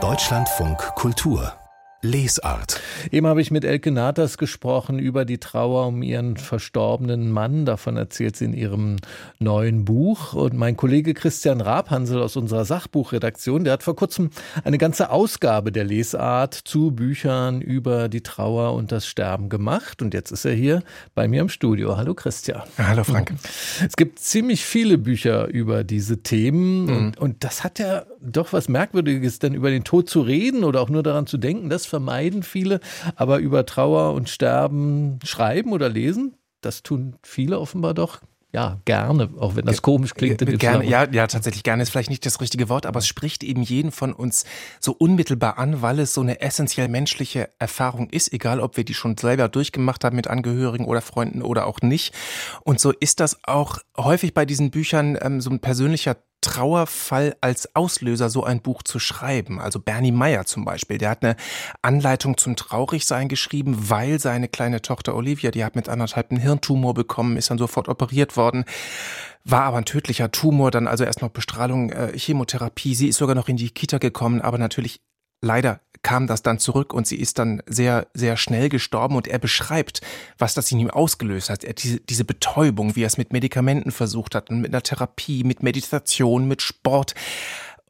Deutschlandfunk Kultur Lesart. Eben habe ich mit Elke Natas gesprochen über die Trauer um ihren verstorbenen Mann. Davon erzählt sie in ihrem neuen Buch. Und mein Kollege Christian Rabhansel aus unserer Sachbuchredaktion, der hat vor kurzem eine ganze Ausgabe der Lesart zu Büchern über die Trauer und das Sterben gemacht. Und jetzt ist er hier bei mir im Studio. Hallo Christian. hallo Frank. Es gibt ziemlich viele Bücher über diese Themen. Mhm. Und, und das hat ja doch was Merkwürdiges, denn über den Tod zu reden oder auch nur daran zu denken, das vermeiden viele, aber über Trauer und Sterben schreiben oder lesen, das tun viele offenbar doch ja, gerne, auch wenn das komisch klingt. Gerne, ja, ja, tatsächlich gerne ist vielleicht nicht das richtige Wort, aber es spricht eben jeden von uns so unmittelbar an, weil es so eine essentiell menschliche Erfahrung ist, egal ob wir die schon selber durchgemacht haben mit Angehörigen oder Freunden oder auch nicht. Und so ist das auch häufig bei diesen Büchern ähm, so ein persönlicher Trauerfall als Auslöser, so ein Buch zu schreiben. Also Bernie Meyer zum Beispiel, der hat eine Anleitung zum Traurigsein geschrieben, weil seine kleine Tochter Olivia, die hat mit anderthalb einen Hirntumor bekommen, ist dann sofort operiert worden, war aber ein tödlicher Tumor, dann also erst noch Bestrahlung, äh, Chemotherapie. Sie ist sogar noch in die Kita gekommen, aber natürlich leider kam das dann zurück und sie ist dann sehr, sehr schnell gestorben und er beschreibt, was das in ihm ausgelöst hat. Er, diese, diese Betäubung, wie er es mit Medikamenten versucht hat, mit einer Therapie, mit Meditation, mit Sport.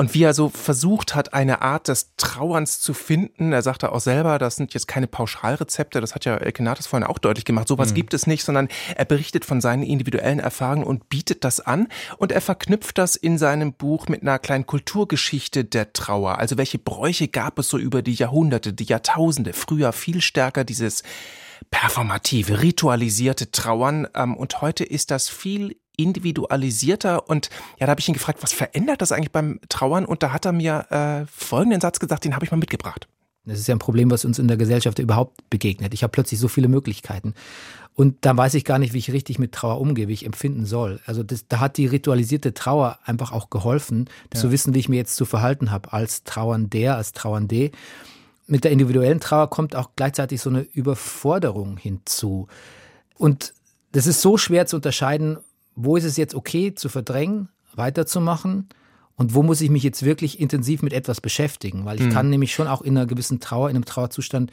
Und wie er so versucht hat, eine Art des Trauerns zu finden. Er sagte auch selber, das sind jetzt keine Pauschalrezepte, das hat ja Elkenatis vorhin auch deutlich gemacht. Sowas mhm. gibt es nicht, sondern er berichtet von seinen individuellen Erfahrungen und bietet das an. Und er verknüpft das in seinem Buch mit einer kleinen Kulturgeschichte der Trauer. Also welche Bräuche gab es so über die Jahrhunderte, die Jahrtausende, früher viel stärker dieses performative, ritualisierte Trauern. Ähm, und heute ist das viel individualisierter. Und ja, da habe ich ihn gefragt, was verändert das eigentlich beim Trauern? Und da hat er mir äh, folgenden Satz gesagt, den habe ich mal mitgebracht. Das ist ja ein Problem, was uns in der Gesellschaft überhaupt begegnet. Ich habe plötzlich so viele Möglichkeiten. Und da weiß ich gar nicht, wie ich richtig mit Trauer umgehe, wie ich empfinden soll. Also das, da hat die ritualisierte Trauer einfach auch geholfen, ja. zu wissen, wie ich mir jetzt zu verhalten habe als Trauernder, als Trauernde. Mit der individuellen Trauer kommt auch gleichzeitig so eine Überforderung hinzu. Und das ist so schwer zu unterscheiden, wo ist es jetzt okay zu verdrängen, weiterzumachen? Und wo muss ich mich jetzt wirklich intensiv mit etwas beschäftigen, weil ich mhm. kann nämlich schon auch in einer gewissen Trauer, in einem Trauerzustand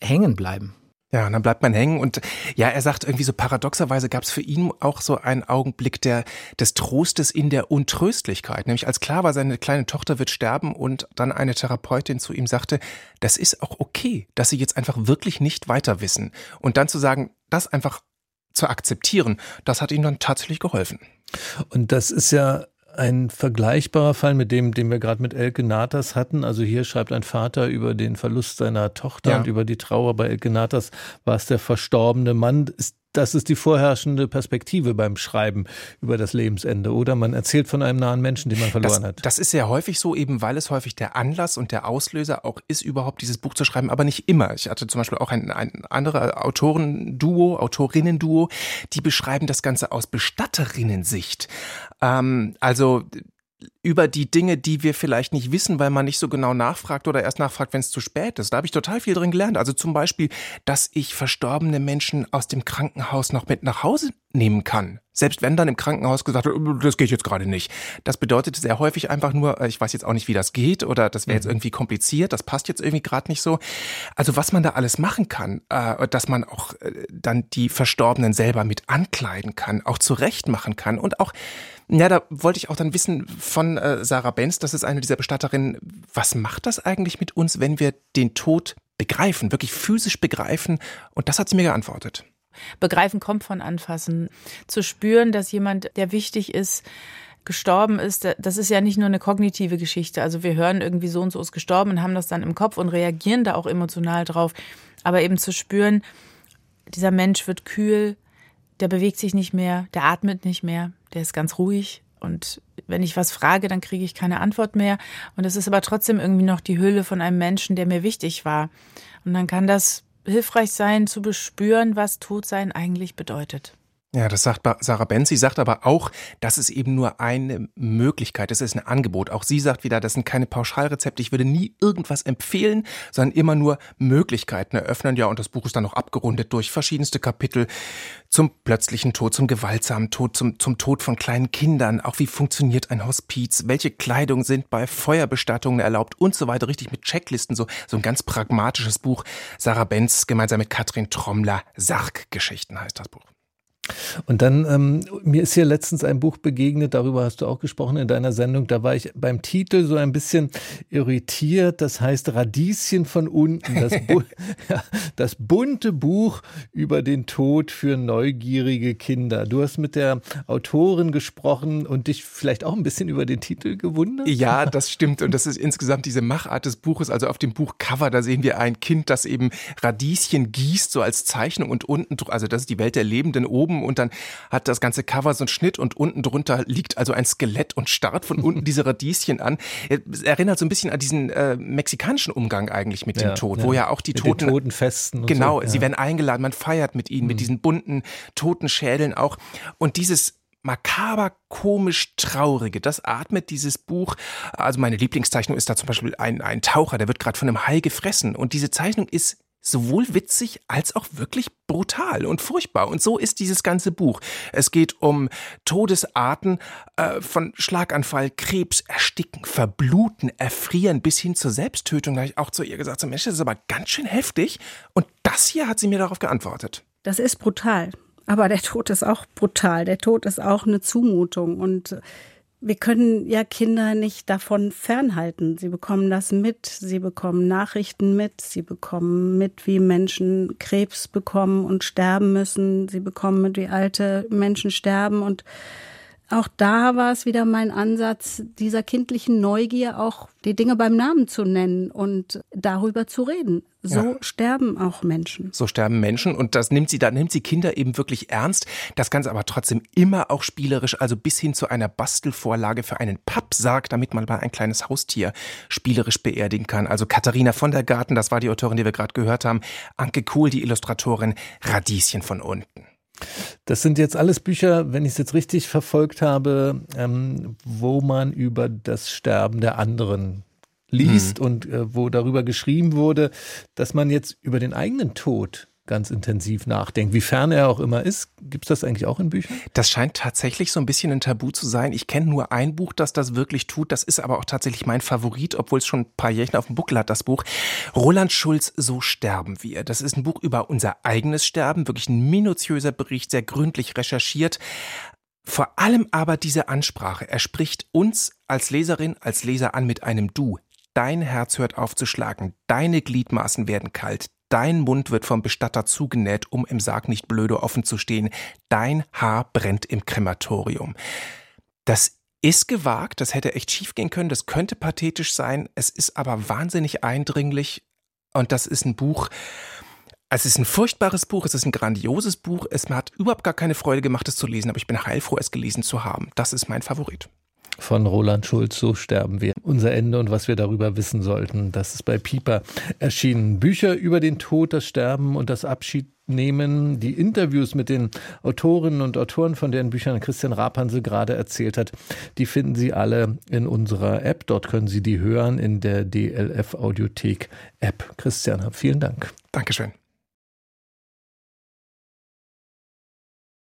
hängen bleiben. Ja, und dann bleibt man hängen. Und ja, er sagt irgendwie so paradoxerweise gab es für ihn auch so einen Augenblick der des Trostes in der Untröstlichkeit, nämlich als klar war, seine kleine Tochter wird sterben und dann eine Therapeutin zu ihm sagte, das ist auch okay, dass sie jetzt einfach wirklich nicht weiter wissen. Und dann zu sagen, das einfach zu akzeptieren, das hat ihm dann tatsächlich geholfen. Und das ist ja ein vergleichbarer Fall mit dem, den wir gerade mit Elke Natas hatten. Also hier schreibt ein Vater über den Verlust seiner Tochter ja. und über die Trauer. Bei Elke Natas war es der verstorbene Mann. Ist das ist die vorherrschende Perspektive beim Schreiben über das Lebensende, oder? Man erzählt von einem nahen Menschen, den man verloren das, hat. Das ist sehr häufig so, eben weil es häufig der Anlass und der Auslöser auch ist, überhaupt dieses Buch zu schreiben, aber nicht immer. Ich hatte zum Beispiel auch ein, ein anderes Autorenduo, Autorinnen-Duo, die beschreiben das Ganze aus Bestatterinnensicht. Ähm, also über die Dinge, die wir vielleicht nicht wissen, weil man nicht so genau nachfragt oder erst nachfragt, wenn es zu spät ist. Da habe ich total viel drin gelernt. Also zum Beispiel, dass ich verstorbene Menschen aus dem Krankenhaus noch mit nach Hause nehmen kann. Selbst wenn dann im Krankenhaus gesagt wird, oh, das geht jetzt gerade nicht. Das bedeutet sehr häufig einfach nur, äh, ich weiß jetzt auch nicht, wie das geht oder das wäre jetzt mhm. irgendwie kompliziert, das passt jetzt irgendwie gerade nicht so. Also was man da alles machen kann, äh, dass man auch äh, dann die Verstorbenen selber mit ankleiden kann, auch zurecht machen kann und auch, ja, da wollte ich auch dann wissen von Sarah Benz, das ist eine dieser Bestatterinnen, was macht das eigentlich mit uns, wenn wir den Tod begreifen, wirklich physisch begreifen? Und das hat sie mir geantwortet. Begreifen kommt von Anfassen. Zu spüren, dass jemand, der wichtig ist, gestorben ist, das ist ja nicht nur eine kognitive Geschichte. Also wir hören irgendwie so und so ist gestorben und haben das dann im Kopf und reagieren da auch emotional drauf. Aber eben zu spüren, dieser Mensch wird kühl, der bewegt sich nicht mehr, der atmet nicht mehr, der ist ganz ruhig. Und wenn ich was frage, dann kriege ich keine Antwort mehr. Und es ist aber trotzdem irgendwie noch die Hülle von einem Menschen, der mir wichtig war. Und dann kann das hilfreich sein, zu bespüren, was Todsein eigentlich bedeutet. Ja, das sagt Sarah Benz. Sie sagt aber auch, das ist eben nur eine Möglichkeit. Das ist ein Angebot. Auch sie sagt wieder, das sind keine Pauschalrezepte. Ich würde nie irgendwas empfehlen, sondern immer nur Möglichkeiten eröffnen. Ja, und das Buch ist dann noch abgerundet durch verschiedenste Kapitel zum plötzlichen Tod, zum gewaltsamen Tod, zum, zum Tod von kleinen Kindern. Auch wie funktioniert ein Hospiz? Welche Kleidung sind bei Feuerbestattungen erlaubt und so weiter. Richtig mit Checklisten. So, so ein ganz pragmatisches Buch. Sarah Benz gemeinsam mit Katrin Trommler. Sarggeschichten heißt das Buch. Und dann, ähm, mir ist hier letztens ein Buch begegnet, darüber hast du auch gesprochen in deiner Sendung, da war ich beim Titel so ein bisschen irritiert, das heißt Radieschen von unten, das, bu ja, das bunte Buch über den Tod für neugierige Kinder. Du hast mit der Autorin gesprochen und dich vielleicht auch ein bisschen über den Titel gewundert? Ja, das stimmt. Und das ist insgesamt diese Machart des Buches, also auf dem Buchcover, da sehen wir ein Kind, das eben Radieschen gießt, so als Zeichnung und unten, also das ist die Welt der Lebenden oben oben und dann hat das ganze Cover so einen Schnitt und unten drunter liegt also ein Skelett und starrt von unten diese Radieschen an. Es erinnert so ein bisschen an diesen äh, mexikanischen Umgang eigentlich mit dem Tod, ja. wo ja auch die mit Toten. Den Totenfesten. Genau, so, ja. sie werden eingeladen, man feiert mit ihnen, mhm. mit diesen bunten Totenschädeln auch. Und dieses makaber, komisch, traurige. Das atmet dieses Buch. Also meine Lieblingszeichnung ist da zum Beispiel ein, ein Taucher, der wird gerade von einem Hai gefressen. Und diese Zeichnung ist sowohl witzig als auch wirklich brutal und furchtbar. Und so ist dieses ganze Buch. Es geht um Todesarten äh, von Schlaganfall, Krebs, Ersticken, Verbluten, Erfrieren bis hin zur Selbsttötung. Da habe ich auch zu ihr gesagt, so Mensch, das ist aber ganz schön heftig. Und das hier hat sie mir darauf geantwortet. Das ist brutal. Aber der Tod ist auch brutal. Der Tod ist auch eine Zumutung. Und wir können ja Kinder nicht davon fernhalten. Sie bekommen das mit, sie bekommen Nachrichten mit, sie bekommen mit, wie Menschen Krebs bekommen und sterben müssen, sie bekommen mit, wie alte Menschen sterben und auch da war es wieder mein Ansatz, dieser kindlichen Neugier auch die Dinge beim Namen zu nennen und darüber zu reden. So ja. sterben auch Menschen. So sterben Menschen und das nimmt sie, da nimmt sie Kinder eben wirklich ernst. Das Ganze aber trotzdem immer auch spielerisch, also bis hin zu einer Bastelvorlage für einen Pappsarg, damit man mal ein kleines Haustier spielerisch beerdigen kann. Also Katharina von der Garten, das war die Autorin, die wir gerade gehört haben. Anke Kohl, die Illustratorin, Radieschen von unten. Das sind jetzt alles Bücher, wenn ich es jetzt richtig verfolgt habe, ähm, wo man über das Sterben der anderen liest mhm. und äh, wo darüber geschrieben wurde, dass man jetzt über den eigenen Tod ganz intensiv nachdenkt, wie fern er auch immer ist. Gibt es das eigentlich auch in Büchern? Das scheint tatsächlich so ein bisschen ein Tabu zu sein. Ich kenne nur ein Buch, das das wirklich tut. Das ist aber auch tatsächlich mein Favorit, obwohl es schon ein paar Jährchen auf dem Buckel hat, das Buch. Roland Schulz, So sterben wir. Das ist ein Buch über unser eigenes Sterben, wirklich ein minutiöser Bericht, sehr gründlich recherchiert. Vor allem aber diese Ansprache. Er spricht uns als Leserin, als Leser an mit einem Du. Dein Herz hört auf zu schlagen, deine Gliedmaßen werden kalt, Dein Mund wird vom Bestatter zugenäht, um im Sarg nicht blöde offen zu stehen. Dein Haar brennt im Krematorium. Das ist gewagt, das hätte echt schief gehen können, das könnte pathetisch sein, es ist aber wahnsinnig eindringlich und das ist ein Buch, es ist ein furchtbares Buch, es ist ein grandioses Buch, es hat überhaupt gar keine Freude gemacht, es zu lesen, aber ich bin heilfroh, es gelesen zu haben. Das ist mein Favorit von Roland Schulz, So sterben wir. Unser Ende und was wir darüber wissen sollten. Das ist bei Pieper erschienen. Bücher über den Tod, das Sterben und das Abschiednehmen, die Interviews mit den Autorinnen und Autoren, von deren Büchern Christian Rapansel gerade erzählt hat, die finden Sie alle in unserer App. Dort können Sie die hören in der DLF Audiothek App. Christian, vielen Dank. Dankeschön.